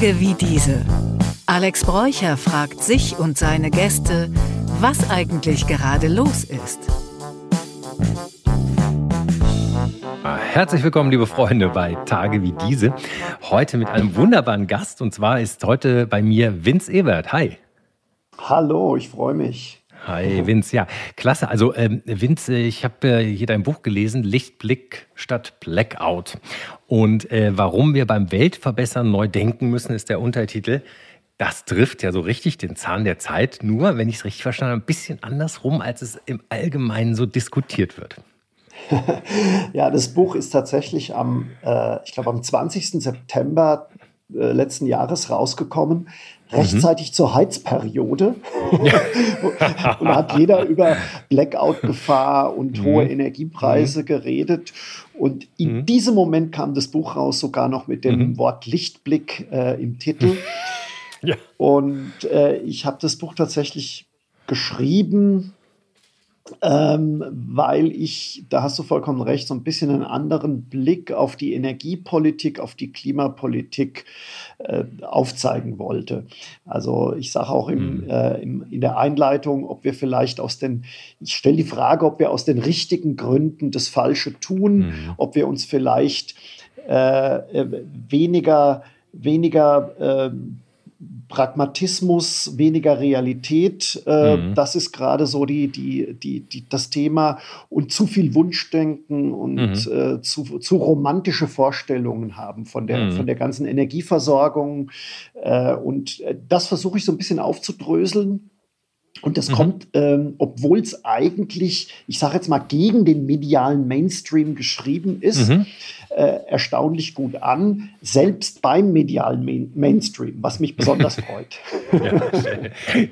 Tage wie diese. Alex Bräucher fragt sich und seine Gäste, was eigentlich gerade los ist. Herzlich willkommen, liebe Freunde, bei Tage wie diese. Heute mit einem wunderbaren Gast und zwar ist heute bei mir Vince Ebert. Hi. Hallo, ich freue mich. Hi, Vince. Ja, klasse. Also, ähm, Vince, ich habe äh, hier dein Buch gelesen, Lichtblick statt Blackout. Und äh, warum wir beim Weltverbessern neu denken müssen, ist der Untertitel. Das trifft ja so richtig den Zahn der Zeit, nur, wenn ich es richtig verstanden habe, ein bisschen andersrum, als es im Allgemeinen so diskutiert wird. ja, das Buch ist tatsächlich am, äh, ich glaube, am 20. September äh, letzten Jahres rausgekommen rechtzeitig mhm. zur Heizperiode. und da hat jeder über Blackout-Gefahr und mhm. hohe Energiepreise mhm. geredet. Und in mhm. diesem Moment kam das Buch raus, sogar noch mit dem mhm. Wort Lichtblick äh, im Titel. Ja. Und äh, ich habe das Buch tatsächlich geschrieben ähm, weil ich, da hast du vollkommen recht, so ein bisschen einen anderen Blick auf die Energiepolitik, auf die Klimapolitik äh, aufzeigen wollte. Also ich sage auch im, mhm. äh, im, in der Einleitung, ob wir vielleicht aus den, ich stelle die Frage, ob wir aus den richtigen Gründen das Falsche tun, mhm. ob wir uns vielleicht äh, äh weniger, weniger äh, Pragmatismus, weniger Realität. Äh, mhm. Das ist gerade so die, die, die, die, das Thema. Und zu viel Wunschdenken und mhm. äh, zu, zu romantische Vorstellungen haben von der, mhm. von der ganzen Energieversorgung. Äh, und äh, das versuche ich so ein bisschen aufzudröseln. Und das mhm. kommt, ähm, obwohl es eigentlich, ich sage jetzt mal, gegen den medialen Mainstream geschrieben ist, mhm äh, erstaunlich gut an, selbst beim medialen Main Mainstream, was mich besonders freut.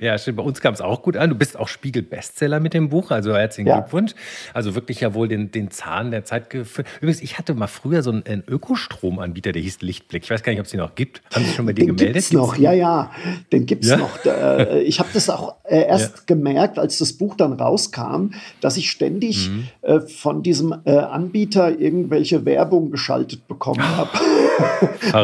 ja, schön. Bei uns kam es auch gut an. Du bist auch Spiegel-Bestseller mit dem Buch, also herzlichen ja. Glückwunsch. Also wirklich ja wohl den, den Zahn der Zeit geführt. Übrigens, ich hatte mal früher so einen, Ökostromanbieter, der hieß Lichtblick. Ich weiß gar nicht, ob es den noch gibt. Haben Sie schon bei dir den gemeldet? Gibt's noch, ja, ja. Den gibt es ja? noch. Äh, ich habe das auch äh, erst ja. gemerkt, als das Buch dann rauskam, dass ich ständig mhm. äh, von diesem Anbieter irgendwelche Werbung geschaltet bekommen habe.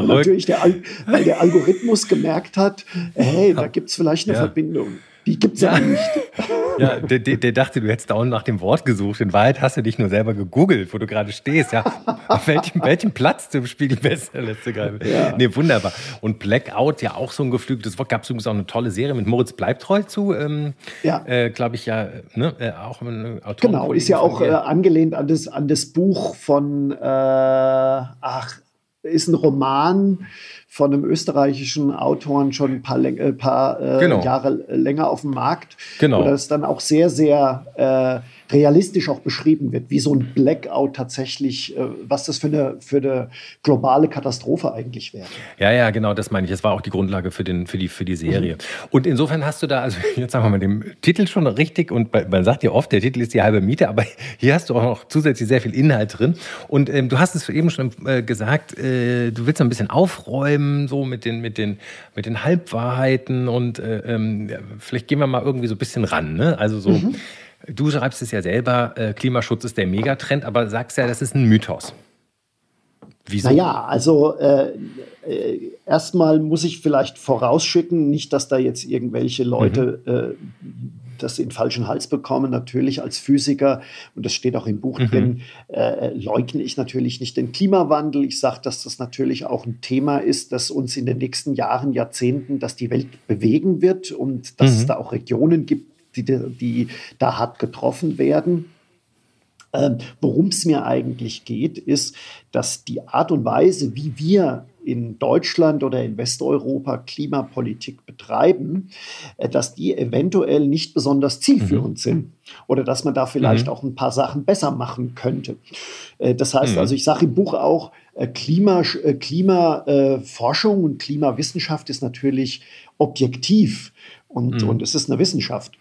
Und natürlich der, weil der Algorithmus gemerkt hat, hey, da gibt es vielleicht eine ja. Verbindung. Die gibt es ja. ja nicht. Ja, der, der, der, dachte, du hättest dauernd nach dem Wort gesucht. In Wahrheit hast du dich nur selber gegoogelt, wo du gerade stehst. Ja, auf welchem, welchem Platz zum Spiegel besser letzte gerade. Ja. Nee, wunderbar. Und Blackout, ja auch so ein geflügeltes Wort. Gab es übrigens auch eine tolle Serie mit Moritz Bleibtreu zu. Ähm, ja. Äh, Glaube ich ja, ne? Äh, auch ein Autor. Genau, ist ja auch äh, angelehnt an das, an das Buch von, äh, ach, ist ein Roman von einem österreichischen Autoren schon ein paar, äh, paar äh, genau. Jahre länger auf dem Markt. Genau. Oder es dann auch sehr, sehr äh, realistisch auch beschrieben wird, wie so ein Blackout tatsächlich, äh, was das für eine, für eine globale Katastrophe eigentlich wäre. Ja, ja, genau, das meine ich. Das war auch die Grundlage für, den, für, die, für die Serie. Mhm. Und insofern hast du da, also jetzt sagen wir mal, den Titel schon richtig und man sagt ja oft, der Titel ist die halbe Miete, aber hier hast du auch noch zusätzlich sehr viel Inhalt drin. Und ähm, du hast es eben schon äh, gesagt, äh, du willst ein bisschen aufräumen, so mit den, mit den, mit den Halbwahrheiten und äh, ähm, vielleicht gehen wir mal irgendwie so ein bisschen ran. Ne? Also so. Mhm Du schreibst es ja selber, äh, Klimaschutz ist der Megatrend, aber sagst ja, das ist ein Mythos. Wieso? Naja, also äh, äh, erstmal muss ich vielleicht vorausschicken, nicht, dass da jetzt irgendwelche Leute mhm. äh, das in falschen Hals bekommen. Natürlich als Physiker, und das steht auch im Buch mhm. drin, äh, leugne ich natürlich nicht den Klimawandel. Ich sage, dass das natürlich auch ein Thema ist, das uns in den nächsten Jahren, Jahrzehnten, dass die Welt bewegen wird und dass mhm. es da auch Regionen gibt, die, die da hart getroffen werden. Ähm, Worum es mir eigentlich geht, ist, dass die Art und Weise, wie wir in Deutschland oder in Westeuropa Klimapolitik betreiben, äh, dass die eventuell nicht besonders zielführend mhm. sind oder dass man da vielleicht mhm. auch ein paar Sachen besser machen könnte. Äh, das heißt mhm. also, ich sage im Buch auch, äh, Klimaforschung Klima, und Klimawissenschaft ist natürlich objektiv und, mhm. und es ist eine Wissenschaft.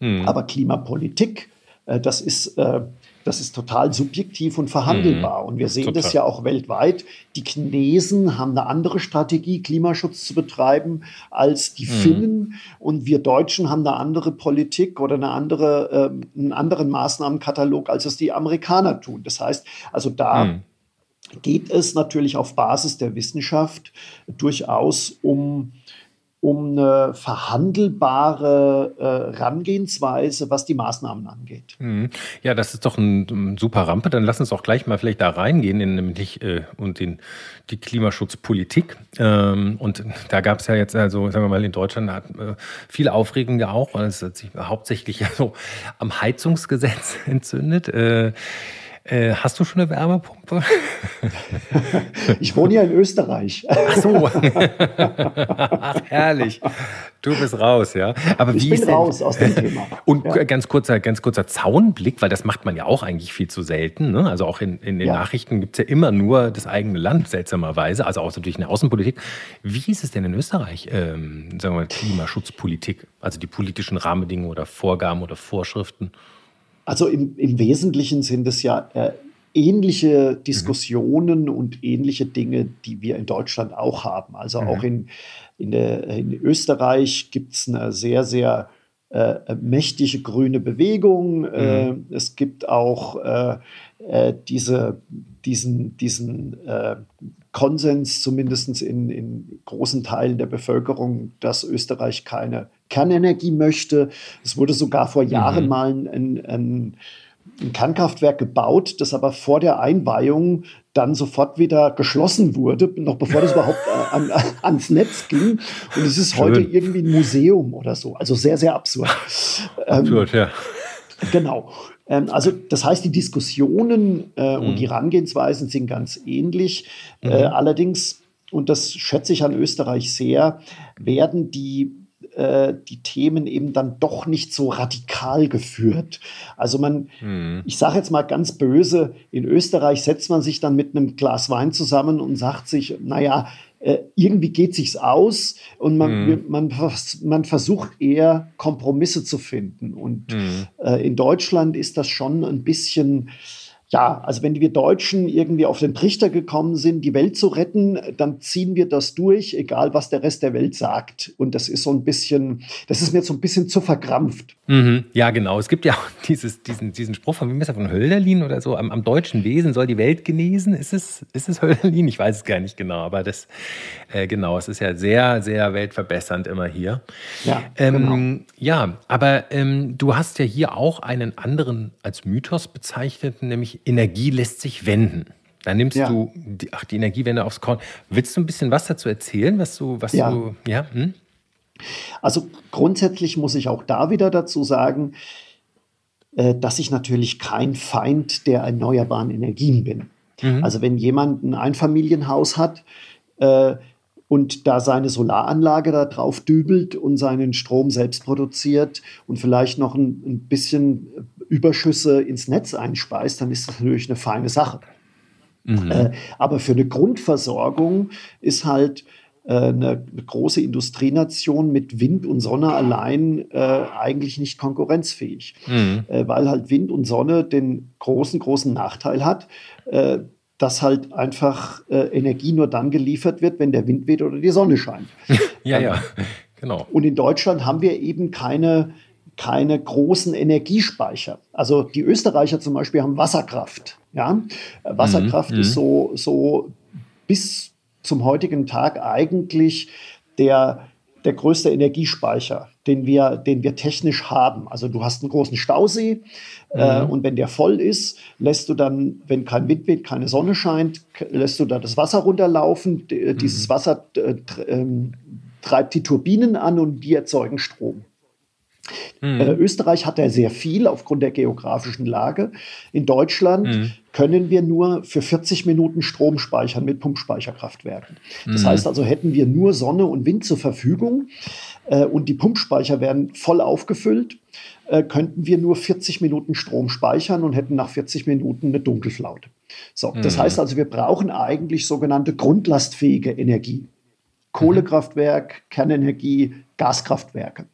Mhm. Aber Klimapolitik, äh, das ist, äh, das ist total subjektiv und verhandelbar. Mhm. Und wir sehen total. das ja auch weltweit. Die Chinesen haben eine andere Strategie, Klimaschutz zu betreiben, als die mhm. Finnen. Und wir Deutschen haben eine andere Politik oder eine andere, äh, einen anderen Maßnahmenkatalog, als es die Amerikaner tun. Das heißt, also da mhm geht es natürlich auf Basis der Wissenschaft durchaus um um eine verhandelbare äh, Herangehensweise, was die Maßnahmen angeht. Mhm. Ja, das ist doch ein, ein, super Rampe. Dann lass uns auch gleich mal vielleicht da reingehen in nämlich äh, und in die Klimaschutzpolitik. Ähm, und da gab es ja jetzt also, sagen wir mal, in Deutschland hat äh, viel Aufregung ja auch, weil es hat sich hauptsächlich ja so am Heizungsgesetz entzündet. Äh, äh, hast du schon eine Wärmepumpe? ich wohne ja in Österreich. Ach so. Ach, herrlich. Du bist raus, ja. Aber ich wie bin raus aus dem Thema. Und ja. ganz kurzer, ganz kurzer Zaunblick, weil das macht man ja auch eigentlich viel zu selten. Ne? Also auch in, in den ja. Nachrichten gibt es ja immer nur das eigene Land, seltsamerweise. Also auch natürlich eine Außenpolitik. Wie ist es denn in Österreich, ähm, sagen wir mal, Klimaschutzpolitik? Also die politischen Rahmenbedingungen oder Vorgaben oder Vorschriften? Also im, im Wesentlichen sind es ja äh, ähnliche Diskussionen mhm. und ähnliche Dinge, die wir in Deutschland auch haben. Also mhm. auch in, in, der, in Österreich gibt es eine sehr, sehr äh, mächtige grüne Bewegung. Mhm. Äh, es gibt auch äh, äh, diese, diesen, diesen äh, Konsens, zumindest in, in großen Teilen der Bevölkerung, dass Österreich keine Kernenergie möchte. Es wurde sogar vor Jahren mhm. mal ein, ein, ein Kernkraftwerk gebaut, das aber vor der Einweihung dann sofort wieder geschlossen wurde, noch bevor das überhaupt äh, an, ans Netz ging. Und es ist Schön. heute irgendwie ein Museum oder so. Also sehr, sehr absurd. Absurd, ähm, ja. Genau. Ähm, also das heißt, die Diskussionen äh, mhm. und die Herangehensweisen sind ganz ähnlich. Äh, mhm. Äh, allerdings, und das schätze ich an Österreich sehr, werden die äh, die Themen eben dann doch nicht so radikal geführt. Also man, mhm. ich sage jetzt mal ganz böse, in Österreich setzt man sich dann mit einem Glas Wein zusammen und sagt sich, naja, irgendwie geht sich's aus und man, mhm. man, man versucht eher Kompromisse zu finden. Und mhm. äh, in Deutschland ist das schon ein bisschen ja, also wenn wir Deutschen irgendwie auf den Trichter gekommen sind, die Welt zu retten, dann ziehen wir das durch, egal was der Rest der Welt sagt. Und das ist so ein bisschen, das ist mir so ein bisschen zu verkrampft. Mhm, ja, genau. Es gibt ja auch dieses, diesen, diesen Spruch von, wie ist das, von Hölderlin oder so, am, am, deutschen Wesen soll die Welt genesen. Ist es, ist es Hölderlin? Ich weiß es gar nicht genau, aber das, äh, genau, es ist ja sehr, sehr weltverbessernd immer hier. Ja, ähm, genau. ja aber ähm, du hast ja hier auch einen anderen als Mythos bezeichnet, nämlich Energie lässt sich wenden. Da nimmst ja. du die, ach, die Energiewende aufs Korn. Willst du ein bisschen was dazu erzählen, was du, was ja. du, ja? Hm? Also grundsätzlich muss ich auch da wieder dazu sagen, äh, dass ich natürlich kein Feind der erneuerbaren Energien bin. Mhm. Also wenn jemand ein Einfamilienhaus hat äh, und da seine Solaranlage da drauf dübelt und seinen Strom selbst produziert und vielleicht noch ein, ein bisschen Überschüsse ins Netz einspeist, dann ist das natürlich eine feine Sache. Mhm. Äh, aber für eine Grundversorgung ist halt äh, eine, große Industrienation mit Wind und Sonne allein äh, eigentlich nicht konkurrenzfähig, mhm. Äh, weil halt Wind und Sonne den großen, großen Nachteil hat, äh, dass halt einfach Energie nur dann geliefert wird, wenn der Wind weht oder die Sonne scheint. ja, ähm, ja, genau. Und in Deutschland haben wir eben keine keine großen Energiespeicher. Also die Österreicher zum Beispiel haben Wasserkraft. Ja? Wasserkraft mhm. ist so, so bis zum heutigen Tag eigentlich der, der größte Energiespeicher, den wir, den wir technisch haben. Also du hast einen großen Stausee äh, mhm. äh, und wenn der voll ist, lässt du dann, wenn kein Wind weht, keine Sonne scheint, lässt du da das Wasser runterlaufen. D mhm. Dieses Wasser äh, ähm, treibt die Turbinen an und die erzeugen Strom. Mhm. Äh, Österreich hat ja sehr viel aufgrund der geografischen Lage. In Deutschland mhm. können wir nur für 40 Minuten Strom speichern mit Pumpspeicherkraftwerken. Das mhm. heißt also, hätten wir nur Sonne und Wind zur Verfügung äh, und die Pumpspeicher werden voll aufgefüllt, äh, könnten wir nur 40 Minuten Strom speichern und hätten nach 40 Minuten eine Dunkelflaute. So, das mhm. heißt also, wir brauchen eigentlich sogenannte grundlastfähige Energie. Kohlekraftwerk, Kernenergie, Gaskraftwerke.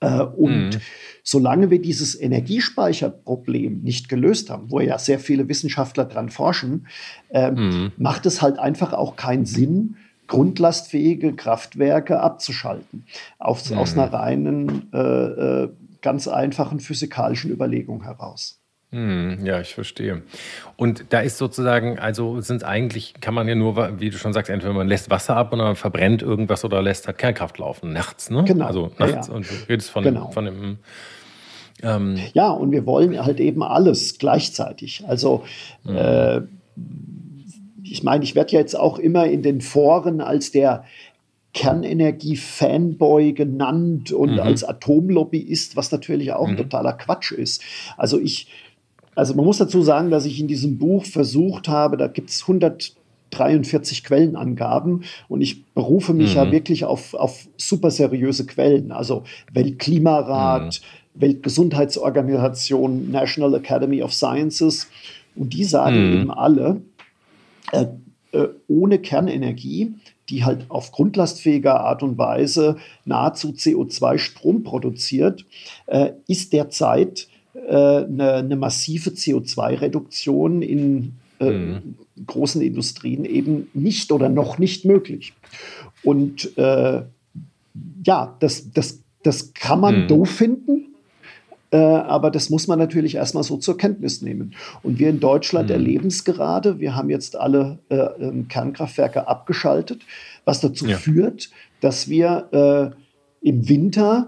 Äh, und mhm. solange wir dieses Energiespeicherproblem nicht gelöst haben, wo ja sehr viele Wissenschaftler dran forschen, äh, mhm. macht es halt einfach auch keinen Sinn, grundlastfähige Kraftwerke abzuschalten. Auf, mhm. Aus einer reinen, äh, äh, ganz einfachen physikalischen Überlegung heraus. Hm, ja, ich verstehe. Und da ist sozusagen, also sind eigentlich, kann man ja nur, wie du schon sagst, entweder man lässt Wasser ab oder man verbrennt irgendwas oder lässt halt Kernkraft laufen, nachts, ne? Genau. Also nachts ja, ja. und du redest von, genau. von dem. Ähm ja, und wir wollen halt eben alles gleichzeitig. Also, mhm. äh, ich meine, ich werde ja jetzt auch immer in den Foren als der Kernenergie-Fanboy genannt und mhm. als Atomlobbyist, was natürlich auch mhm. totaler Quatsch ist. Also ich also man muss dazu sagen, dass ich in diesem Buch versucht habe, da gibt es 143 Quellenangaben und ich berufe mich mhm. ja wirklich auf, auf super seriöse Quellen, also Weltklimarat, mhm. Weltgesundheitsorganisation, National Academy of Sciences und die sagen mhm. eben alle, äh, äh, ohne Kernenergie, die halt auf grundlastfähiger Art und Weise nahezu CO2-Strom produziert, äh, ist derzeit eine, eine, massive CO2-Reduktion in äh, mhm. großen Industrien eben nicht oder noch nicht möglich. Und äh, ja, das, das, das kann man mhm. doof finden, äh, aber das muss man natürlich erstmal so zur Kenntnis nehmen. Und wir in Deutschland mhm. erleben es gerade. Wir haben jetzt alle äh, ähm, Kernkraftwerke abgeschaltet, was dazu ja. führt, dass wir äh, im Winter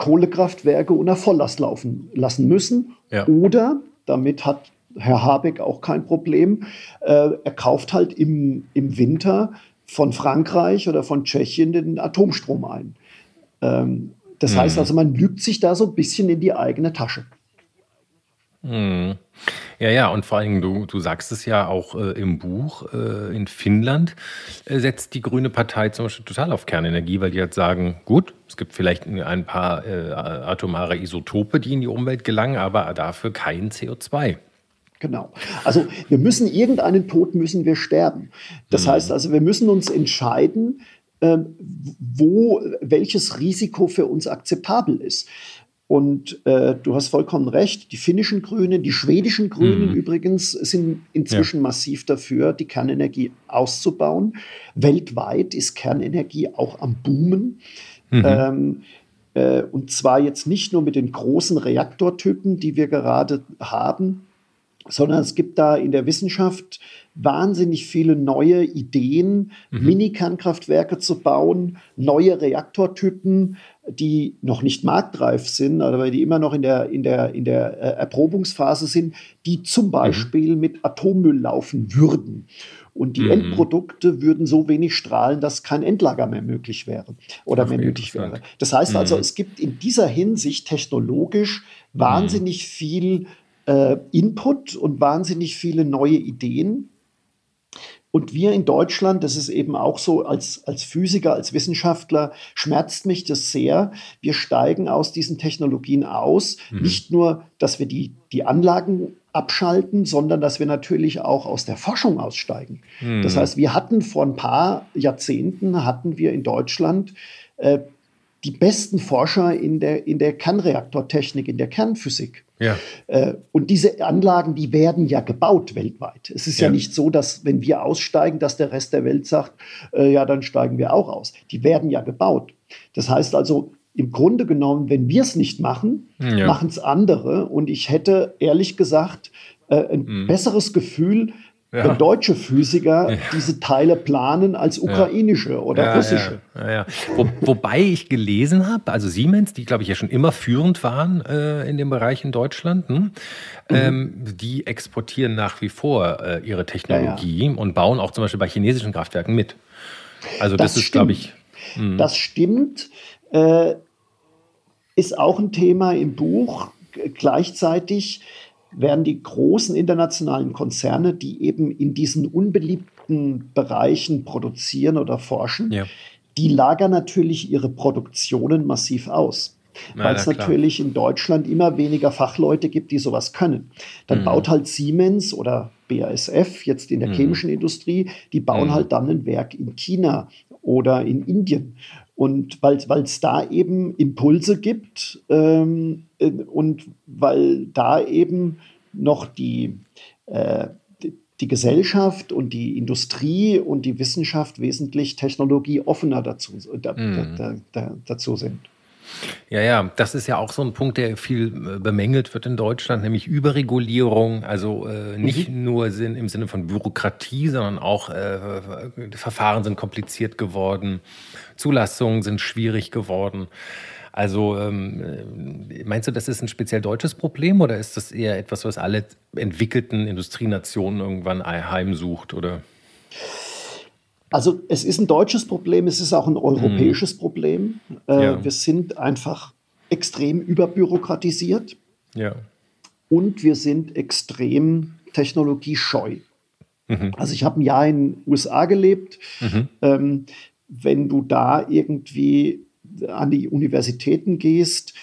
Kohlekraftwerke unter Volllast laufen lassen müssen. Ja. Oder, damit hat Herr Habeck auch kein Problem, äh, er kauft halt im, im Winter von Frankreich oder von Tschechien den Atomstrom ein. Ähm, das mhm. heißt also, man lügt sich da so ein bisschen in die eigene Tasche. Mhm. Ja, ja, und vor allem, du, du sagst es ja auch äh, im Buch, äh, in Finnland äh, setzt die Grüne Partei zum Beispiel total auf Kernenergie, weil die halt sagen, gut, es gibt vielleicht ein paar äh, atomare Isotope, die in die Umwelt gelangen, aber dafür kein CO2. Genau. Also wir müssen irgendeinen Tod müssen wir sterben. Das mhm. heißt also, wir müssen uns entscheiden, ähm, wo welches Risiko für uns akzeptabel ist. Und äh, du hast vollkommen recht, die finnischen Grünen, die schwedischen Grünen mhm. übrigens sind inzwischen ja. massiv dafür, die Kernenergie auszubauen. Weltweit ist Kernenergie auch am Boomen. Mhm. Ähm, äh, und zwar jetzt nicht nur mit den großen Reaktortypen, die wir gerade haben, sondern es gibt da in der Wissenschaft wahnsinnig viele neue Ideen, mhm. Mini-Kernkraftwerke zu bauen, neue Reaktortypen, die noch nicht marktreif sind, aber die immer noch in der, in der, in der äh, Erprobungsphase sind, die zum mhm. Beispiel mhm. mit Atommüll laufen würden. Und die mhm. Endprodukte würden so wenig strahlen, dass kein Endlager mehr möglich wäre oder mehr nötig wäre. Das heißt also, mhm. es gibt in dieser Hinsicht technologisch mhm. wahnsinnig viel äh, Input und wahnsinnig viele neue Ideen. Und wir in Deutschland, das ist eben auch so, als, als Physiker, als Wissenschaftler, schmerzt mich das sehr. Wir steigen aus diesen Technologien aus. Mhm. Nicht nur, dass wir die, die Anlagen abschalten, sondern dass wir natürlich auch aus der Forschung aussteigen. Mhm. Das heißt, wir hatten vor ein paar Jahrzehnten, hatten wir in Deutschland äh, die besten Forscher in der, in der Kernreaktortechnik, in der Kernphysik. Ja. Äh, und diese Anlagen, die werden ja gebaut weltweit. Es ist ja. ja. nicht so, dass wenn wir aussteigen, dass der Rest der Welt sagt, äh, ja, dann steigen wir auch aus. Die werden ja gebaut. Das heißt also, im Grunde genommen, wenn wir es nicht machen, ja. machen es andere. Und ich hätte ehrlich gesagt äh, ein mhm. besseres Gefühl, ja. wenn deutsche Physiker ja. diese Teile planen als ukrainische ja. oder russische. Wo, wobei ich gelesen habe, also Siemens, die glaube ich ja schon immer führend waren äh, in dem Bereich in Deutschland, hm? mhm. ähm, die exportieren nach wie vor äh, ihre Technologie und bauen auch zum Beispiel bei chinesischen Kraftwerken mit. Also das, das ist, glaube ich. Mh. Das stimmt. Äh, ist auch ein Thema im Buch. Gleichzeitig werden die großen internationalen Konzerne, die eben in diesen unbeliebten Bereichen produzieren oder forschen, ja. die lagern natürlich ihre Produktionen massiv aus. Weil es natürlich in Deutschland immer weniger Fachleute gibt, die sowas können. Dann mhm. baut halt Siemens oder BASF jetzt in der mhm. chemischen Industrie, die bauen mhm. halt dann ein Werk in China oder in Indien. Und weil es da eben Impulse gibt ähm, äh, und weil da eben noch die, äh, die, die, Gesellschaft und die Industrie und die Wissenschaft wesentlich technologieoffener dazu, da, mm. da, da, dazu sind. Ja, ja, das ist ja auch so ein Punkt, der viel äh, bemängelt wird in Deutschland, nämlich Überregulierung. Also äh, nicht mhm. nur im Sinne von Bürokratie, sondern auch äh, Verfahren sind kompliziert geworden, Zulassungen sind schwierig geworden. Also ähm, meinst du, das ist ein speziell deutsches Problem oder ist das eher etwas, was alle entwickelten Industrienationen irgendwann heimsucht? Oder? Also es ist ein deutsches Problem, es ist auch ein europäisches hm. Problem. Äh, ja. Wir sind einfach extrem überbürokratisiert ja. und wir sind extrem technologiescheu. Mhm. Also ich habe ein Jahr in den USA gelebt. Mhm. Ähm, wenn du da irgendwie an die Universitäten gehst,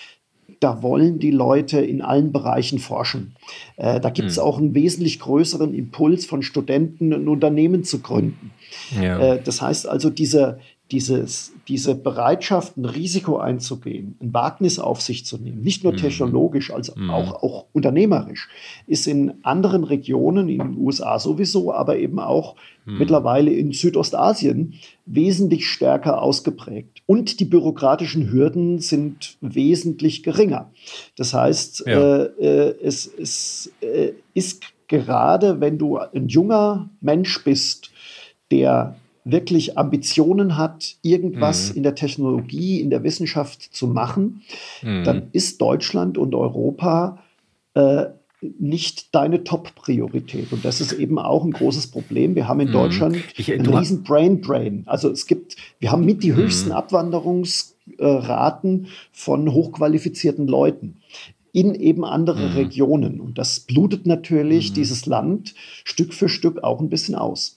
da wollen die Leute in allen Bereichen forschen. Äh, da gibt es mhm. auch einen wesentlich größeren Impuls von Studenten, ein Unternehmen zu gründen. Ja. Äh, das heißt also, diese, dieses, diese Bereitschaft, ein Risiko einzugehen, ein Wagnis auf sich zu nehmen, nicht nur mhm. technologisch, als mhm. auch, auch unternehmerisch, ist in anderen Regionen, in den USA sowieso, aber eben auch mhm. mittlerweile in Südostasien wesentlich stärker ausgeprägt. Und die bürokratischen Hürden sind wesentlich geringer. Das heißt, ja. äh, äh, es, es äh, ist gerade, wenn du ein junger Mensch bist, der wirklich Ambitionen hat, irgendwas mhm. in der Technologie, in der Wissenschaft zu machen, mhm. dann ist Deutschland und Europa äh, nicht deine Top-Priorität. Und das ist eben auch ein großes Problem. Wir haben in mhm. Deutschland ich, einen riesen Brain Drain. Also es gibt, wir haben mit die mhm. höchsten Abwanderungsraten von hochqualifizierten Leuten in eben andere mhm. Regionen. Und das blutet natürlich mhm. dieses Land Stück für Stück auch ein bisschen aus.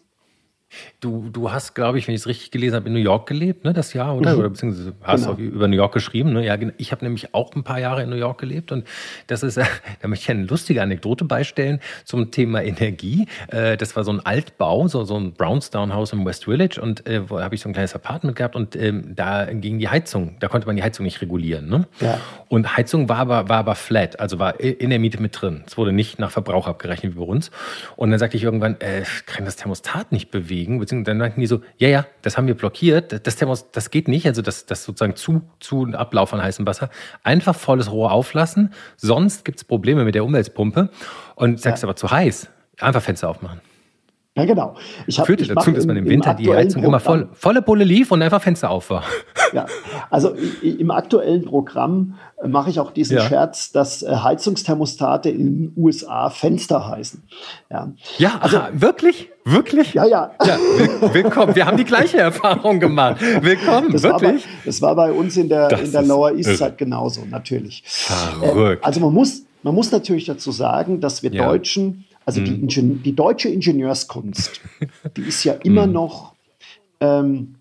Du, du hast, glaube ich, wenn ich es richtig gelesen habe, in New York gelebt, ne, das Jahr, oder? Mhm. Oder beziehungsweise hast genau. auch über New York geschrieben. Ne? Ja, ich habe nämlich auch ein paar Jahre in New York gelebt und das ist, da möchte ich eine lustige Anekdote beistellen zum Thema Energie. Äh, das war so ein Altbau, so, so ein Brownstown-Haus im West Village und äh, wo habe ich so ein kleines Apartment gehabt und ähm, da ging die Heizung, da konnte man die Heizung nicht regulieren. Ne? Ja. Und Heizung war aber, war aber flat, also war in der Miete mit drin. Es wurde nicht nach Verbrauch abgerechnet wie bei uns. Und dann sagte ich irgendwann, äh, kann das Thermostat nicht bewegen bewegen, beziehungsweise dann meinten die so, ja, ja, das haben wir blockiert, das Thermos, das geht nicht, also das, das sozusagen zu, zu Ablauf von heißem Wasser, einfach volles Rohr auflassen, sonst gibt es Probleme mit der Umweltpumpe und sagst ja. aber zu heiß, einfach Fenster aufmachen. Ja, genau. Ich hab, Führte ich dazu, dass man im Winter im die Heizung immer voll, volle Bulle lief und einfach Fenster auf war. Ja, also im aktuellen Programm äh, mache ich auch diesen ja. Scherz, dass äh, Heizungsthermostate in den USA Fenster heißen. Ja, ja also, aha, wirklich? Wirklich? Ja, ja. ja willkommen. Wir haben die gleiche Erfahrung gemacht. Willkommen, das wirklich? War bei, das war bei uns in der, in der Lower East Side genauso, natürlich. Verrückt. Äh, also man muss, man muss natürlich dazu sagen, dass wir ja. Deutschen also mhm. die, die, deutsche Ingenieurskunst, die ist ja immer mhm. noch ähm,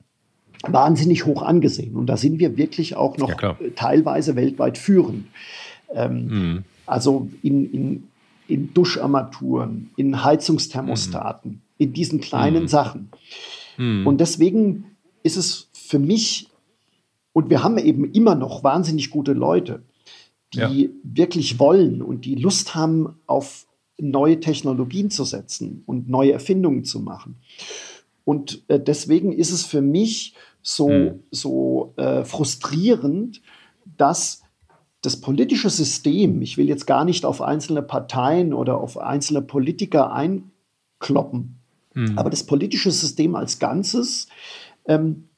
wahnsinnig hoch angesehen. Und da sind wir wirklich auch noch ja, teilweise weltweit führend. Ähm, mhm. Also in, in, in Duscharmaturen, in Heizungsthermostaten, mhm. in diesen kleinen mhm. Sachen. Mhm. Und deswegen ist es für mich, und wir haben eben immer noch wahnsinnig gute Leute, die ja. wirklich wollen und die Lust haben auf neue Technologien zu setzen und neue Erfindungen zu machen. Und äh, deswegen ist es für mich so, hm. so äh, frustrierend, dass das politische System, ich will jetzt gar nicht auf einzelne Parteien oder auf einzelne Politiker einkloppen, hm. aber das politische System als Ganzes, ähm,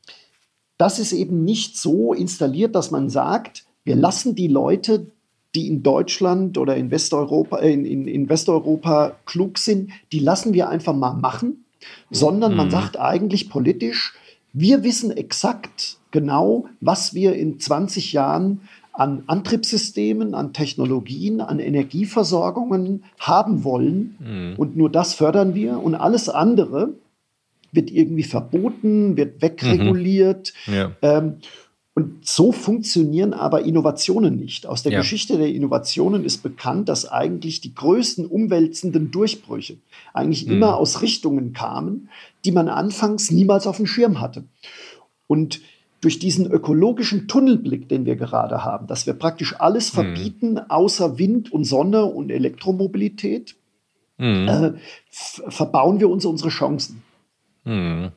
das ist eben nicht so installiert, dass man sagt, wir lassen die Leute die in Deutschland oder in Westeuropa, äh, in, in, in Westeuropa klug sind, die lassen wir einfach mal machen, sondern man mhm. sagt eigentlich politisch, wir wissen exakt genau, was wir in 20 Jahren an Antriebssystemen, an Technologien, an Energieversorgungen haben wollen. Mhm. Und nur das fördern wir. Und alles andere wird irgendwie verboten, wird wegreguliert. Mhm. Ja. Ähm, und so funktionieren aber Innovationen nicht. Aus der ja. Geschichte der Innovationen ist bekannt, dass eigentlich die größten umwälzenden Durchbrüche eigentlich mhm. immer aus Richtungen kamen, die man anfangs niemals auf dem Schirm hatte. Und durch diesen ökologischen Tunnelblick, den wir gerade haben, dass wir praktisch alles mhm. verbieten, außer Wind und Sonne und Elektromobilität, mhm. äh, verbauen wir uns unsere Chancen. Mhm.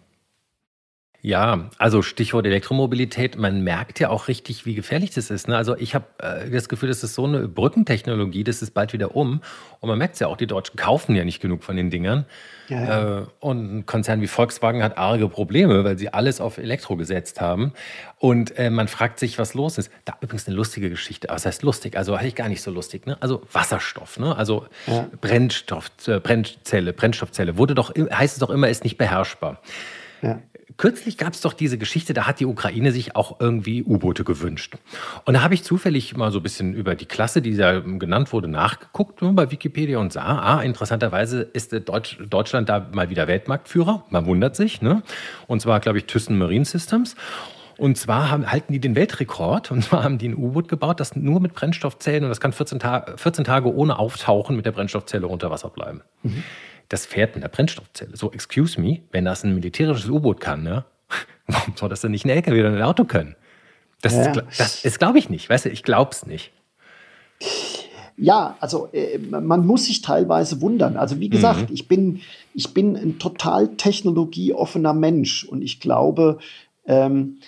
Ja, also Stichwort Elektromobilität, man merkt ja auch richtig, wie gefährlich das ist. Ne? Also ich habe äh, das Gefühl, das ist so eine Brückentechnologie, das ist bald wieder um. Und man merkt es ja auch, die Deutschen kaufen ja nicht genug von den Dingern. Ja, ja. Äh, und ein Konzern wie Volkswagen hat arge Probleme, weil sie alles auf Elektro gesetzt haben. Und äh, man fragt sich, was los ist. Da übrigens eine lustige Geschichte. Was heißt lustig? Also eigentlich gar nicht so lustig. Ne? Also Wasserstoff, ne? also ja. Brennstoff, äh, Brennzelle, Brennstoffzelle, wurde doch, heißt es doch immer, ist nicht beherrschbar. Ja. Kürzlich gab es doch diese Geschichte, da hat die Ukraine sich auch irgendwie U-Boote gewünscht. Und da habe ich zufällig mal so ein bisschen über die Klasse, die da genannt wurde, nachgeguckt bei Wikipedia und sah, ah, interessanterweise ist Deutsch, Deutschland da mal wieder Weltmarktführer. Man wundert sich, ne? Und zwar, glaube ich, Thyssen Marine Systems. Und zwar haben, halten die den Weltrekord. Und zwar haben die ein U-Boot gebaut, das nur mit Brennstoffzellen und das kann 14, Ta 14 Tage ohne Auftauchen mit der Brennstoffzelle unter Wasser bleiben. Mhm das fährt mit der Brennstoffzelle. So, excuse me, wenn das ein militärisches U-Boot kann, ne? warum soll das denn nicht ein LKW oder ein Auto können? Das, ja. das, das glaube ich nicht, weißt du, ich glaube es nicht. Ja, also äh, man muss sich teilweise wundern. Also wie gesagt, mhm. ich, bin, ich bin ein total technologieoffener Mensch und ich glaube, ähm,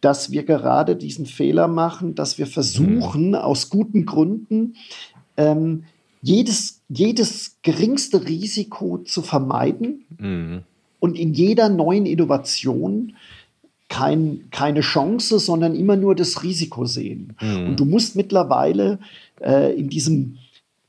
dass wir gerade diesen Fehler machen, dass wir versuchen, mhm. aus guten Gründen ähm, jedes, jedes geringste Risiko zu vermeiden mhm. und in jeder neuen Innovation kein, keine Chance, sondern immer nur das Risiko sehen. Mhm. Und du musst mittlerweile äh, in diesem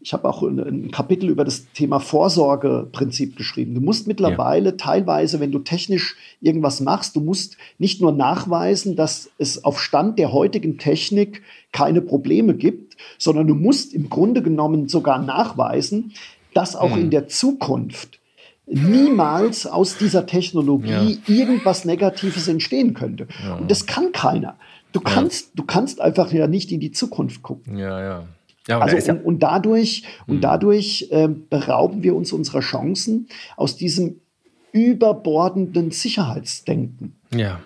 ich habe auch ein, Kapitel über das Thema Vorsorgeprinzip geschrieben. Du musst mittlerweile ja. teilweise, wenn du technisch irgendwas machst, du musst nicht nur nachweisen, dass es auf Stand der heutigen Technik keine Probleme gibt, sondern du musst im Grunde genommen sogar nachweisen, dass auch mhm. in der Zukunft niemals aus dieser Technologie ja. irgendwas Negatives entstehen könnte. Ja. Und das kann keiner. Du kannst, du kannst einfach ja nicht in die Zukunft gucken. Ja, ja. Ja, also ja und, und, dadurch, mhm. und dadurch äh, berauben wir uns unserer Chancen aus diesem überbordenden Sicherheitsdenken. Ja,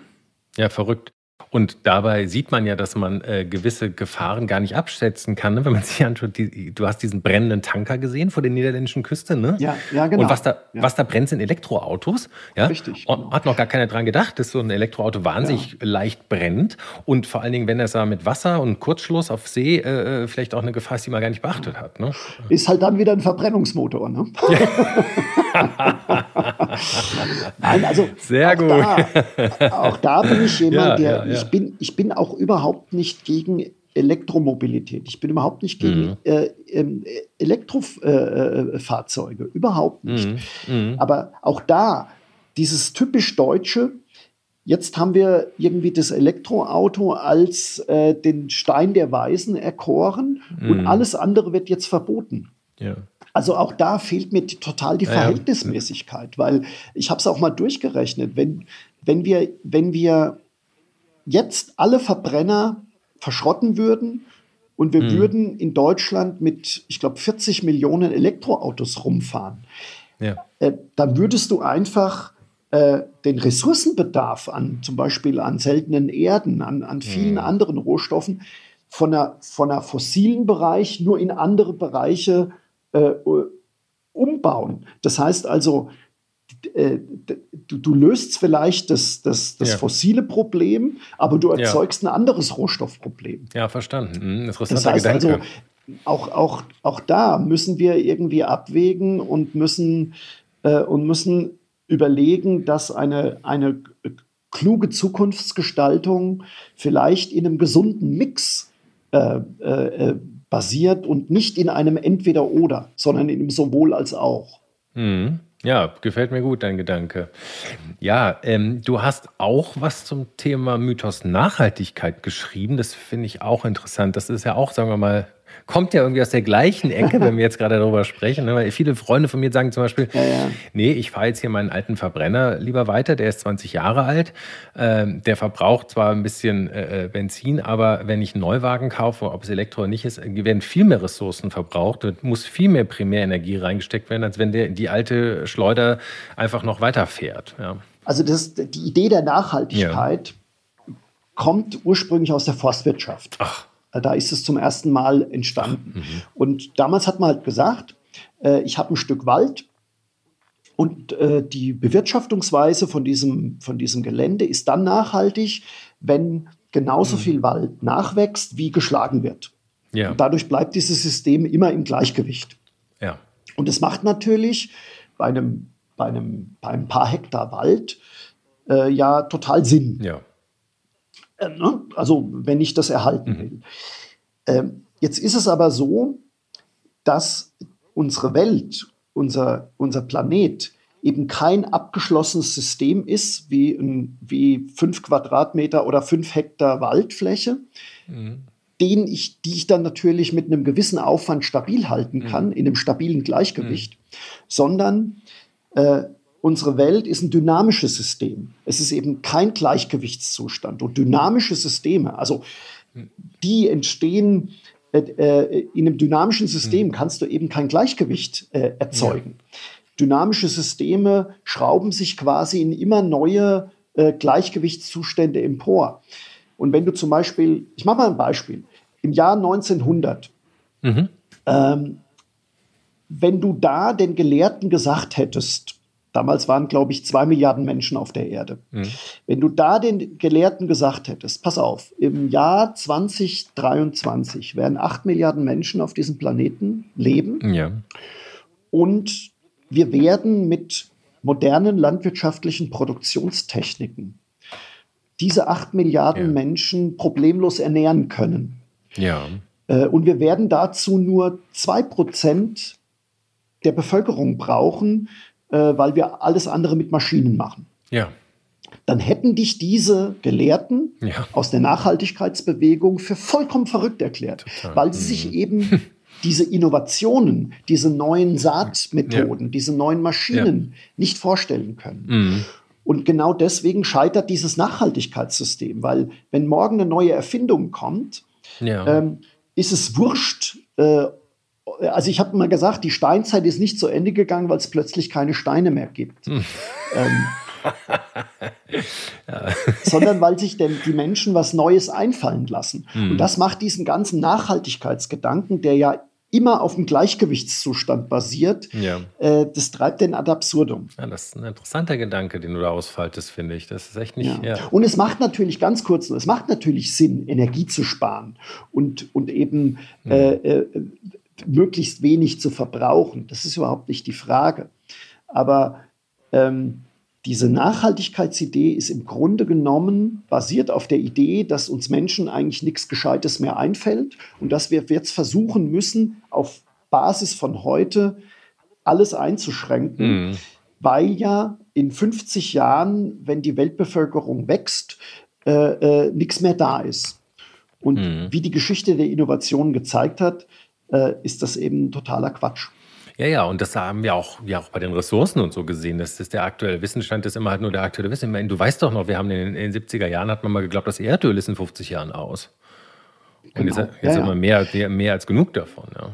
ja, verrückt. Und dabei sieht man ja, dass man äh, gewisse Gefahren gar nicht abschätzen kann. Ne? Wenn man sich anschaut, die, du hast diesen brennenden Tanker gesehen vor der niederländischen Küste, ne? Ja, ja, genau. Und was da, ja. was da brennt, sind Elektroautos. Ja? Richtig. Genau. Hat noch gar keiner dran gedacht, dass so ein Elektroauto wahnsinnig ja. leicht brennt. Und vor allen Dingen, wenn es da mit Wasser und Kurzschluss auf See äh, äh, vielleicht auch eine Gefahr ist, die man gar nicht beachtet hat. Ne? Ist halt dann wieder ein Verbrennungsmotor, ne? Ja. Nein, also sehr gut. Da, auch da bin ich jemand, der ich bin, ich bin auch überhaupt nicht gegen Elektromobilität. Ich bin überhaupt nicht gegen mhm. äh, ähm, Elektrofahrzeuge. Äh, überhaupt nicht. Mhm. Mhm. Aber auch da, dieses typisch Deutsche, jetzt haben wir irgendwie das Elektroauto als äh, den Stein der Weisen erkoren und mhm. alles andere wird jetzt verboten. Ja. Also auch da fehlt mir die, total die Verhältnismäßigkeit, weil ich habe es auch mal durchgerechnet, wenn, wenn, wir, wenn wir jetzt alle Verbrenner verschrotten würden und wir mhm. würden in Deutschland mit, ich glaube, 40 Millionen Elektroautos rumfahren, ja. äh, dann würdest du einfach äh, den Ressourcenbedarf an zum Beispiel an seltenen Erden, an, an vielen mhm. anderen Rohstoffen von der, von der fossilen Bereich nur in andere Bereiche äh, umbauen. Das heißt also, du, du, löst vielleicht das, das, das ja. fossile Problem, aber du erzeugst ja. ein anderes Rohstoffproblem. Ja, verstanden. Interessanter das heißt Gedanke. Also, auch, auch, auch da müssen wir irgendwie abwägen und müssen, äh, und müssen überlegen, dass eine, eine kluge Zukunftsgestaltung vielleicht in einem gesunden Mix äh, äh, basiert und nicht in einem Entweder-Oder, sondern in einem Sowohl als auch. Mhm. Ja, gefällt mir gut, dein Gedanke. Ja, ähm, du hast auch was zum Thema Mythos Nachhaltigkeit geschrieben. Das finde ich auch interessant. Das ist ja auch, sagen wir mal, kommt ja irgendwie aus der gleichen Ecke, wenn wir jetzt gerade darüber sprechen. Ne? Weil viele Freunde von mir sagen zum Beispiel, ja, ja. nee, ich fahre jetzt hier meinen alten Verbrenner lieber weiter, der ist 20 Jahre alt. Ähm, der verbraucht zwar ein bisschen äh, äh, Benzin, aber wenn ich einen Neuwagen kaufe, ob es Elektro oder nicht ist, werden viel mehr Ressourcen verbraucht. Da muss viel mehr Primärenergie reingesteckt werden, als wenn der, die alte Schleuder einfach noch weiterfährt. Ja. Also das, die Idee der Nachhaltigkeit kommt ursprünglich aus der Forstwirtschaft. Ach. Da ist es zum ersten Mal entstanden. Mhm. Und damals hat man halt gesagt, äh, ich habe ein Stück Wald Und äh, die Bewirtschaftungsweise von diesem, von diesem Gelände ist dann nachhaltig, wenn genauso mhm. viel Wald nachwächst, wie geschlagen wird. Ja. Und dadurch bleibt dieses System immer im Gleichgewicht. Ja. Und es macht natürlich bei einem, bei einem, bei ein paar Hektar Wald äh, ja total Sinn. Ja. Äh, ne? Also wenn ich das erhalten mhm. will. Ähm, jetzt ist es aber so, dass unsere Welt, unser, unser Planet eben kein abgeschlossenes System ist, wie, ein, wie fünf Quadratmeter oder fünf Hektar Waldfläche, mhm. den ich, die ich dann natürlich mit einem gewissen Aufwand stabil halten mhm. kann, mhm. in einem stabilen Gleichgewicht, mhm. sondern äh, unsere Welt ist ein dynamisches System. Es ist eben kein Gleichgewichtszustand. Und dynamische Systeme, also die entstehen äh, äh, in einem dynamischen System, mhm. kannst du eben kein Gleichgewicht äh, erzeugen. Ja. Dynamische Systeme schrauben sich quasi in immer neue äh, Gleichgewichtszustände empor. Und wenn du zum Beispiel, ich mache mal ein Beispiel, im Jahr 1900, mhm. ähm, wenn du da den Gelehrten gesagt hättest, Damals waren, glaube ich, zwei Milliarden Menschen auf der Erde. Mhm. Wenn du da den Gelehrten gesagt hättest, pass auf, im Jahr 2023 werden acht Milliarden Menschen auf diesem Planeten leben. Ja. Und wir werden mit modernen landwirtschaftlichen Produktionstechniken diese acht Milliarden ja. Menschen problemlos ernähren können. Ja. Äh, und wir werden dazu nur zwei Prozent der Bevölkerung brauchen, äh, weil wir alles andere mit Maschinen machen. Ja. Dann hätten dich diese Gelehrten ja. aus der Nachhaltigkeitsbewegung für vollkommen verrückt erklärt, Total. weil sie mhm. sich eben diese Innovationen, diese neuen Saatmethoden, ja. diese neuen Maschinen ja. nicht vorstellen können. Mhm. Und genau deswegen scheitert dieses Nachhaltigkeitssystem, weil wenn morgen eine neue Erfindung kommt, ja. ähm, ist es wurscht, äh, also ich habe mal gesagt, die Steinzeit ist nicht zu Ende gegangen, weil es plötzlich keine Steine mehr gibt. Hm. Ähm, ja. sondern weil sich denn die Menschen was Neues einfallen lassen. Hm. Und das macht diesen ganzen Nachhaltigkeitsgedanken, der ja immer auf dem Gleichgewichtszustand basiert, ja. äh, das treibt den ad absurdum. Ja, das ist ein interessanter Gedanke, den du da ausfaltest, finde ich. Das ist echt nicht. Ja. Und es macht natürlich ganz kurz, es macht natürlich Sinn, Energie zu sparen und, und eben hm. äh, äh, möglichst wenig zu verbrauchen. Das ist überhaupt nicht die Frage. Aber ähm, diese Nachhaltigkeitsidee ist im Grunde genommen basiert auf der Idee, dass uns Menschen eigentlich nichts Gescheites mehr einfällt und dass wir jetzt versuchen müssen, auf Basis von heute alles einzuschränken, mhm. weil ja in 50 Jahren, wenn die Weltbevölkerung wächst, äh, äh, nichts mehr da ist. Und mhm. wie die Geschichte der Innovation gezeigt hat, äh, ist das eben totaler Quatsch. Ja, ja, und das haben wir auch, ja auch bei den Ressourcen und so gesehen. Das ist der aktuelle Wissensstand, ist immer halt nur der aktuelle Wissen. Ich meine, du weißt doch noch, wir haben in den, in den 70er Jahren, hat man mal geglaubt, das Erdöl ist in 50 Jahren aus. Und genau. jetzt, jetzt ja, haben wir mehr, mehr, mehr als genug davon. Ja.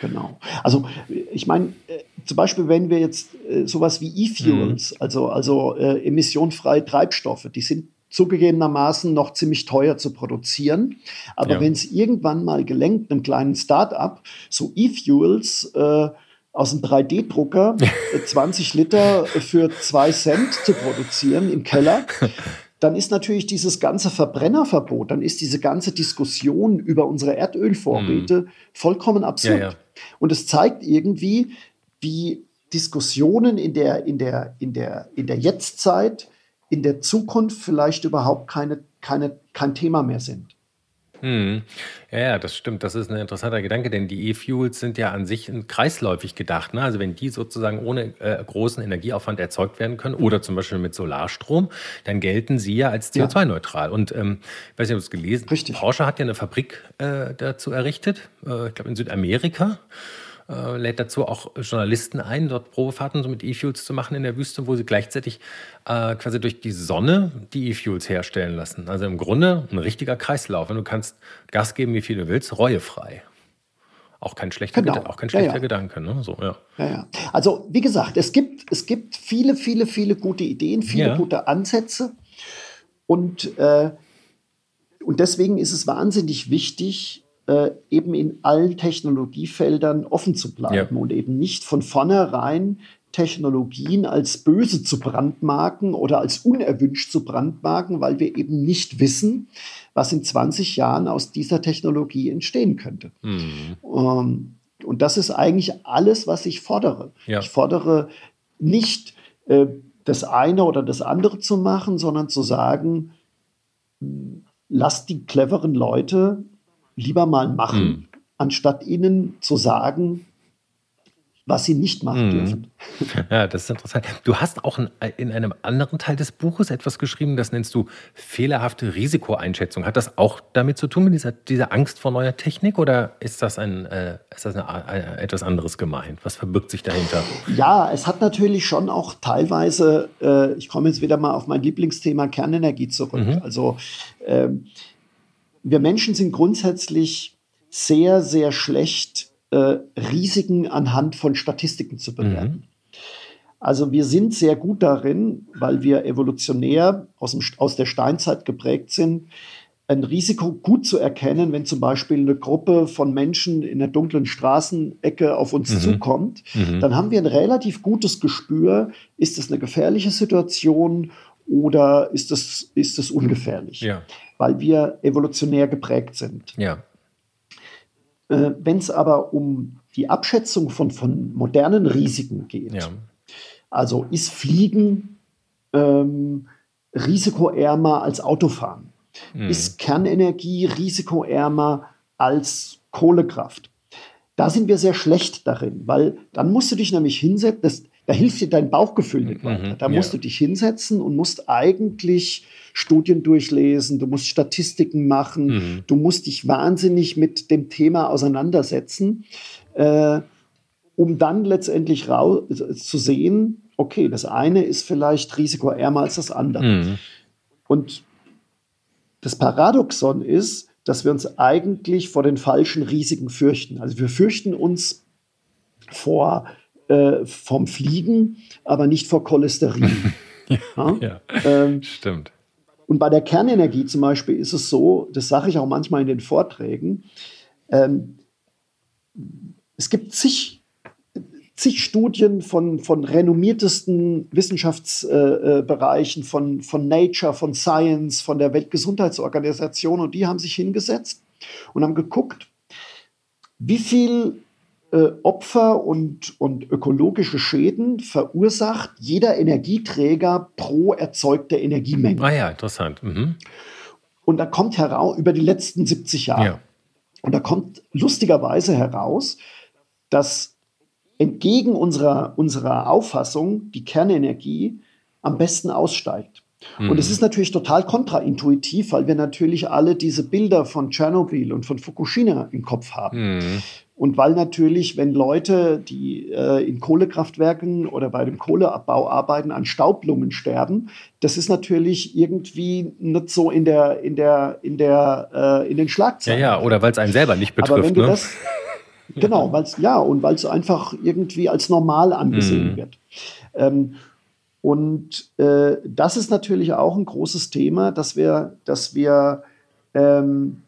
Genau. Also ich meine, äh, zum Beispiel, wenn wir jetzt äh, sowas wie E-Fuels, mhm. also, also äh, emissionsfreie Treibstoffe, die sind zugegebenermaßen noch ziemlich teuer zu produzieren. Aber ja. wenn es irgendwann mal gelenkt, einem kleinen Start-up, so E-Fuels äh, aus einem 3D-Drucker 20 äh, Liter für zwei Cent zu produzieren im Keller, dann ist natürlich dieses ganze Verbrennerverbot, dann ist diese ganze Diskussion über unsere Erdölvorräte mhm. vollkommen absurd. Ja, ja. Und es zeigt irgendwie, wie Diskussionen in der, in der, in der, in der Jetztzeit in der Zukunft vielleicht überhaupt keine, keine, kein Thema mehr sind. Hm. Ja, ja, das stimmt. Das ist ein interessanter Gedanke, denn die E-Fuels sind ja an sich kreisläufig gedacht. Ne? Also wenn die sozusagen ohne äh, großen Energieaufwand erzeugt werden können oder zum Beispiel mit Solarstrom, dann gelten sie ja als CO2-neutral. Und ähm, ich weiß nicht, ob es gelesen hast. Porsche hat ja eine Fabrik äh, dazu errichtet, äh, ich glaube in Südamerika äh, lädt dazu auch Journalisten ein, dort Probefahrten so mit E-Fuels zu machen in der Wüste, wo sie gleichzeitig äh, quasi durch die Sonne die E-Fuels herstellen lassen. Also im Grunde ein richtiger Kreislauf. Und du kannst Gas geben, wie viel du willst, reuefrei. Auch kein schlechter, genau. auch kein schlechter ja, ja. Gedanke. Ne? So. Ja, also wie gesagt, es gibt, es gibt viele, viele, viele gute Ideen, viele gute Ansätze. Und, äh, und deswegen ist es wahnsinnig wichtig, äh, eben in allen Technologiefeldern offen zu bleiben ja. und eben nicht von vornherein Technologien als böse zu brandmarken oder als unerwünscht zu brandmarken, weil wir eben nicht wissen, was in 20 Jahren aus dieser Technologie entstehen könnte. Mhm. Ähm, und das ist eigentlich alles, was ich fordere. Ja. Ich fordere nicht äh, das eine oder das andere zu machen, sondern zu sagen, lasst die cleveren Leute lieber mal machen, mhm. anstatt ihnen zu sagen, was sie nicht machen mhm. dürfen. Ja, das ist interessant. Du hast auch in, in, einem anderen Teil des Buches etwas geschrieben, das nennst du fehlerhafte Risikoeinschätzung. Hat das auch damit zu tun, mit dieser, dieser Angst vor neuer Technik oder ist das, ein, äh, ist das eine, eine, etwas anderes gemeint? Was verbirgt sich dahinter? Ja, es hat natürlich schon auch teilweise, äh, ich komme jetzt wieder mal auf mein Lieblingsthema Kernenergie zurück. Mhm. Also äh, wir Menschen sind grundsätzlich sehr, sehr schlecht äh, Risiken anhand von Statistiken zu bewerten. Mhm. Also wir sind sehr gut darin, weil wir evolutionär aus, dem, aus der Steinzeit geprägt sind, ein Risiko gut zu erkennen, wenn zum Beispiel eine Gruppe von Menschen in der dunklen Straßenecke auf uns mhm. zukommt, mhm. dann haben wir ein relativ gutes Gespür, ist es eine gefährliche Situation oder ist es, ist es ungefährlich? Ja. Weil wir evolutionär geprägt sind. Ja. Äh, Wenn es aber um die Abschätzung von, von modernen Risiken geht, ja. also ist Fliegen ähm, risikoärmer als Autofahren? Mhm. Ist Kernenergie risikoärmer als Kohlekraft? Da sind wir sehr schlecht darin, weil dann musst du dich nämlich hinsetzen, das, da hilft dir dein Bauchgefühl nicht weiter. Mhm, da musst ja. du dich hinsetzen und musst eigentlich Studien durchlesen, du musst Statistiken machen, mhm. du musst dich wahnsinnig mit dem Thema auseinandersetzen, äh, um dann letztendlich zu sehen, okay, das eine ist vielleicht risikoärmer als das andere. Mhm. Und das Paradoxon ist, dass wir uns eigentlich vor den falschen Risiken fürchten. Also wir fürchten uns vor äh, vom Fliegen, aber nicht vor Cholesterin. ja, ja? Ähm, stimmt. Und bei der Kernenergie zum Beispiel ist es so, das sage ich auch manchmal in den Vorträgen, ähm, es gibt zig, zig Studien von, von renommiertesten Wissenschaftsbereichen, äh, von, von Nature, von Science, von der Weltgesundheitsorganisation und die haben sich hingesetzt und haben geguckt, wie viel äh, Opfer und, und ökologische Schäden verursacht jeder Energieträger pro erzeugte Energiemenge. Ah ja, interessant. Mhm. Und da kommt heraus, über die letzten 70 Jahre, ja. und da kommt lustigerweise heraus, dass entgegen unserer, unserer Auffassung die Kernenergie am besten aussteigt. Mhm. Und es ist natürlich total kontraintuitiv, weil wir natürlich alle diese Bilder von Tschernobyl und von Fukushima im Kopf haben. Mhm. Und weil natürlich, wenn Leute, die äh, in Kohlekraftwerken oder bei dem Kohleabbau arbeiten, an Staublungen sterben, das ist natürlich irgendwie nicht so in der, in der, in der, äh, in den Schlagzeilen. Ja, ja, oder weil es einen selber nicht betrifft. Aber wenn du ne? das, genau, weil es, ja, und weil es einfach irgendwie als normal angesehen mhm. wird. Ähm, und äh, das ist natürlich auch ein großes Thema, dass wir, dass wir ähm,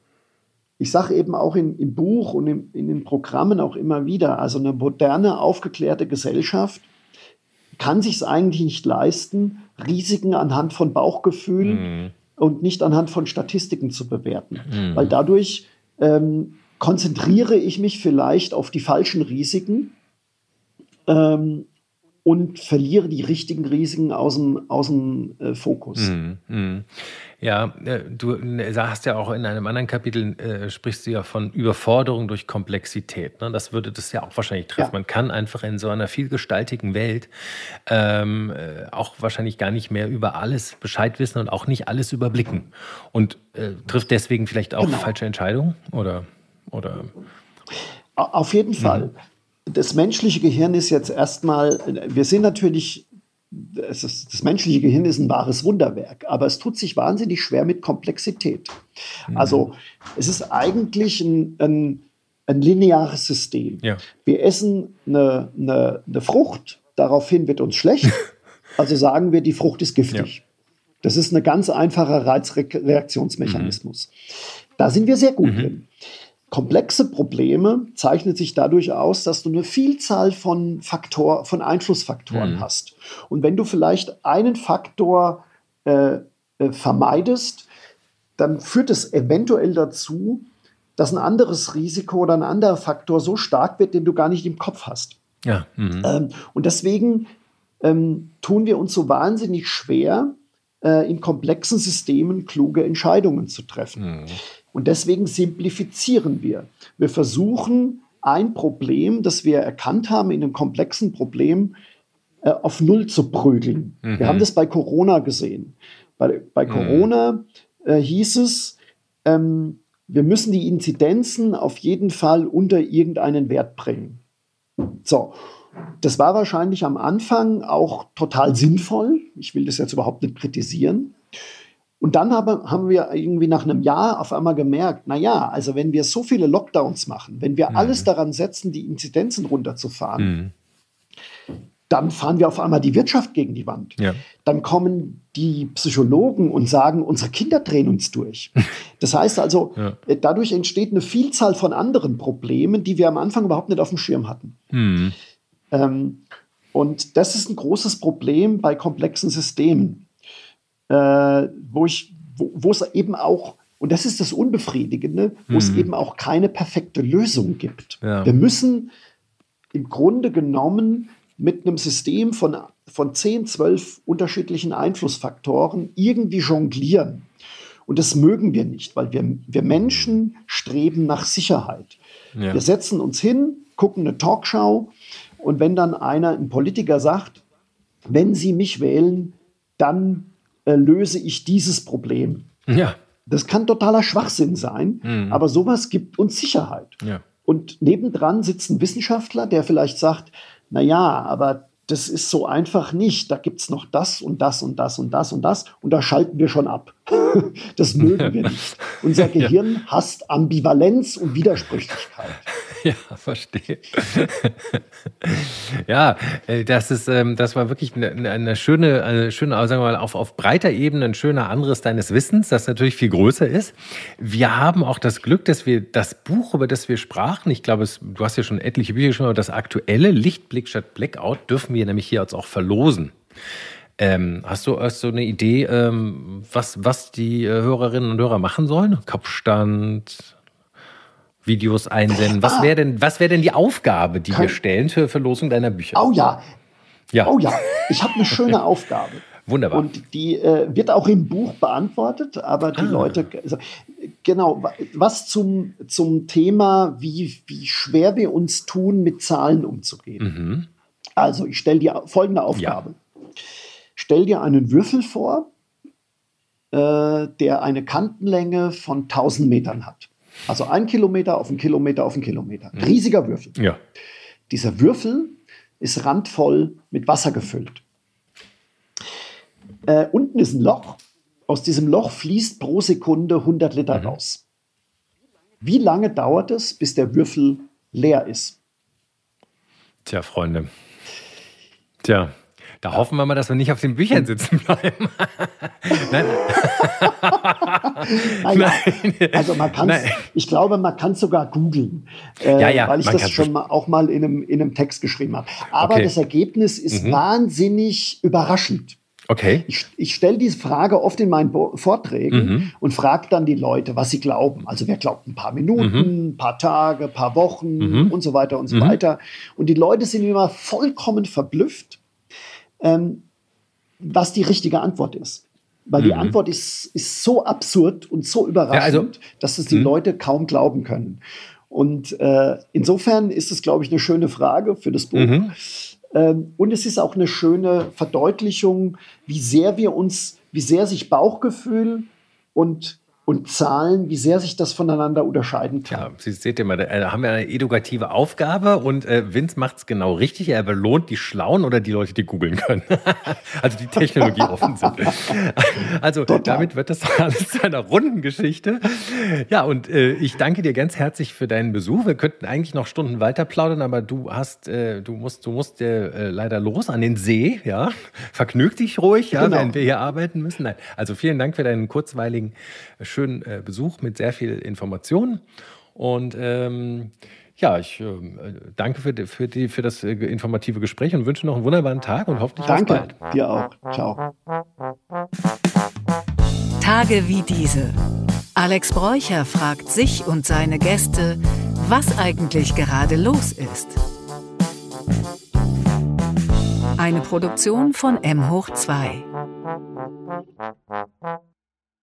ich sage eben auch in, im Buch und in, in den Programmen auch immer wieder, also eine moderne, aufgeklärte Gesellschaft kann sich es eigentlich nicht leisten, Risiken anhand von Bauchgefühl mhm. und nicht anhand von Statistiken zu bewerten. Mhm. Weil dadurch ähm, konzentriere ich mich vielleicht auf die falschen Risiken ähm, und verliere die richtigen Risiken aus dem, aus dem äh, Fokus. Mm, mm. Ja, äh, du äh, hast ja auch in einem anderen Kapitel, äh, sprichst du ja von Überforderung durch Komplexität. Ne? Das würde das ja auch wahrscheinlich treffen. Ja. Man kann einfach in so einer vielgestaltigen Welt ähm, äh, auch wahrscheinlich gar nicht mehr über alles Bescheid wissen und auch nicht alles überblicken. Und trifft deswegen vielleicht auch genau. falsche Entscheidungen? Oder, oder? Auf jeden Fall. Mhm das menschliche Gehirn ist jetzt erstmal, wir sind natürlich, ist, das menschliche Gehirn ist ein wahres Wunderwerk, aber es tut sich wahnsinnig schwer mit Komplexität. Mhm. Also es ist eigentlich ein, ein, ein lineares System. Ja. Wir essen eine, eine, eine, Frucht, daraufhin wird uns schlecht, also sagen wir, die Frucht ist giftig. Ja. Das ist ein ganz einfacher Reizreaktionsmechanismus. Mhm. Da sind wir sehr gut mhm. drin. Komplexe Probleme zeichnet sich dadurch aus, dass du eine Vielzahl von Faktor, von Einflussfaktoren mhm. hast. Und wenn du vielleicht einen Faktor äh, äh, vermeidest, dann führt es eventuell dazu, dass ein anderes Risiko oder ein anderer Faktor so stark wird, den du gar nicht im Kopf hast. Ja. Mhm. Ähm, und deswegen ähm, tun wir uns so wahnsinnig schwer, äh, in komplexen Systemen kluge Entscheidungen zu treffen. Mhm. Und deswegen simplifizieren wir. Wir versuchen, ein Problem, das wir erkannt haben in einem komplexen Problem, äh, auf Null zu prügeln. Mhm. Wir haben das bei Corona gesehen. Bei, bei mhm. Corona äh, hieß es, ähm, wir müssen die Inzidenzen auf jeden Fall unter irgendeinen Wert bringen. So, das war wahrscheinlich am Anfang auch total sinnvoll. Ich will das jetzt überhaupt nicht kritisieren. Und dann haben, haben wir irgendwie nach einem Jahr auf einmal gemerkt, na ja, also wenn wir so viele Lockdowns machen, wenn wir mhm. alles daran setzen, die Inzidenzen runterzufahren, mhm. dann fahren wir auf einmal die Wirtschaft gegen die Wand. Ja. Dann kommen die Psychologen und sagen, unsere Kinder drehen uns durch. Das heißt also, ja. Äh, dadurch entsteht eine Vielzahl von anderen Problemen, die wir am Anfang überhaupt nicht auf dem Schirm hatten. Mhm. Ähm, und das ist ein großes Problem bei komplexen Systemen äh, wo ich, wo, es eben auch, und das ist das Unbefriedigende, wo mhm. es eben auch keine perfekte Lösung gibt. Ja. Wir müssen im Grunde genommen mit einem System von, von 10, 12 unterschiedlichen Einflussfaktoren irgendwie jonglieren. Und das mögen wir nicht, weil wir, wir Menschen streben nach Sicherheit. Ja. Wir setzen uns hin, gucken eine Talkshow und wenn dann einer, ein Politiker sagt, wenn Sie mich wählen, dann äh, löse ich dieses Problem. Ja. Das kann totaler Schwachsinn sein, mhm. aber sowas gibt uns Sicherheit. Ja. Und nebendran sitzt ein Wissenschaftler, der vielleicht sagt, na ja, aber das ist so einfach nicht. Da gibt es noch das und das und das und das und das und da schalten wir schon ab. das mögen wir nicht. Unser Gehirn ja. hasst Ambivalenz und Widersprüchlichkeit. Ja, verstehe. ja, äh, das ist, ähm, das war wirklich eine, eine schöne, eine schöne, sagen wir mal, auf, auf breiter Ebene ein schöner anderes deines Wissens, das natürlich viel größer ist. Wir haben auch das Glück, dass wir das Buch, über das wir sprachen, ich glaube, es, du hast ja schon etliche Bücher geschrieben, aber das aktuelle Lichtblick statt Blackout dürfen wir nämlich hier jetzt auch verlosen. Ähm, hast du hast du eine Idee, ähm, was, was die äh, Hörerinnen und Hörer machen sollen? Kopfstand, Videos einsenden. Was wäre denn, was denn die Aufgabe, die Kann, wir stellen zur Verlosung deiner Bücher? Oh ja. ja. Oh ja, ich habe eine schöne Aufgabe. Wunderbar. Und die äh, wird auch im Buch beantwortet, aber die ah. Leute, also, genau, was zum, zum Thema, wie, wie schwer wir uns tun, mit Zahlen umzugehen. Mhm. Also, ich stelle dir folgende Aufgabe. Ja. Stell dir einen Würfel vor, äh, der eine Kantenlänge von 1000 Metern hat. Also ein Kilometer auf einen Kilometer auf einen Kilometer. Mhm. Riesiger Würfel. Ja. Dieser Würfel ist randvoll mit Wasser gefüllt. Äh, unten ist ein Loch. Aus diesem Loch fließt pro Sekunde 100 Liter mhm. raus. Wie lange dauert es, bis der Würfel leer ist? Tja, Freunde. Tja, da hoffen wir mal, dass wir nicht auf den Büchern sitzen bleiben. Nein. Nein. Also man kann ich glaube, man kann es sogar googeln, äh, ja, ja, weil ich das schon mal, auch mal in einem, in einem Text geschrieben habe. Aber okay. das Ergebnis ist mhm. wahnsinnig überraschend. Okay. Ich, ich stelle diese Frage oft in meinen Bo Vorträgen mhm. und frage dann die Leute, was sie glauben. Also wer glaubt ein paar Minuten, mhm. ein paar Tage, ein paar Wochen mhm. und so weiter und so mhm. weiter. Und die Leute sind immer vollkommen verblüfft, ähm, was die richtige Antwort ist. Weil mhm. die Antwort ist, ist so absurd und so überraschend, ja, also, dass es die mhm. Leute kaum glauben können. Und äh, insofern ist es, glaube ich, eine schöne Frage für das Buch. Mhm. Ähm, und es ist auch eine schöne Verdeutlichung, wie sehr wir uns, wie sehr sich Bauchgefühl und und Zahlen, wie sehr sich das voneinander unterscheiden kann. Ja, Sie seht ja mal, da haben wir eine edukative Aufgabe und äh, Vince macht es genau richtig. Er belohnt die Schlauen oder die Leute, die googeln können. also die Technologie offen sind. also Total. damit wird das alles zu einer runden Geschichte. Ja, und äh, ich danke dir ganz herzlich für deinen Besuch. Wir könnten eigentlich noch Stunden weiter plaudern, aber du hast, äh, du musst, du musst äh, leider los an den See, ja. Vergnüg dich ruhig, ja, genau. während wir hier arbeiten müssen. Nein. Also vielen Dank für deinen kurzweiligen schönen äh, Besuch mit sehr viel Informationen. Und ähm, ja, ich äh, danke für, für, die, für das äh, informative Gespräch und wünsche noch einen wunderbaren Tag und hoffentlich danke, bald. Danke, dir auch. Ciao. Tage wie diese. Alex Bräucher fragt sich und seine Gäste, was eigentlich gerade los ist. Eine Produktion von M hoch 2.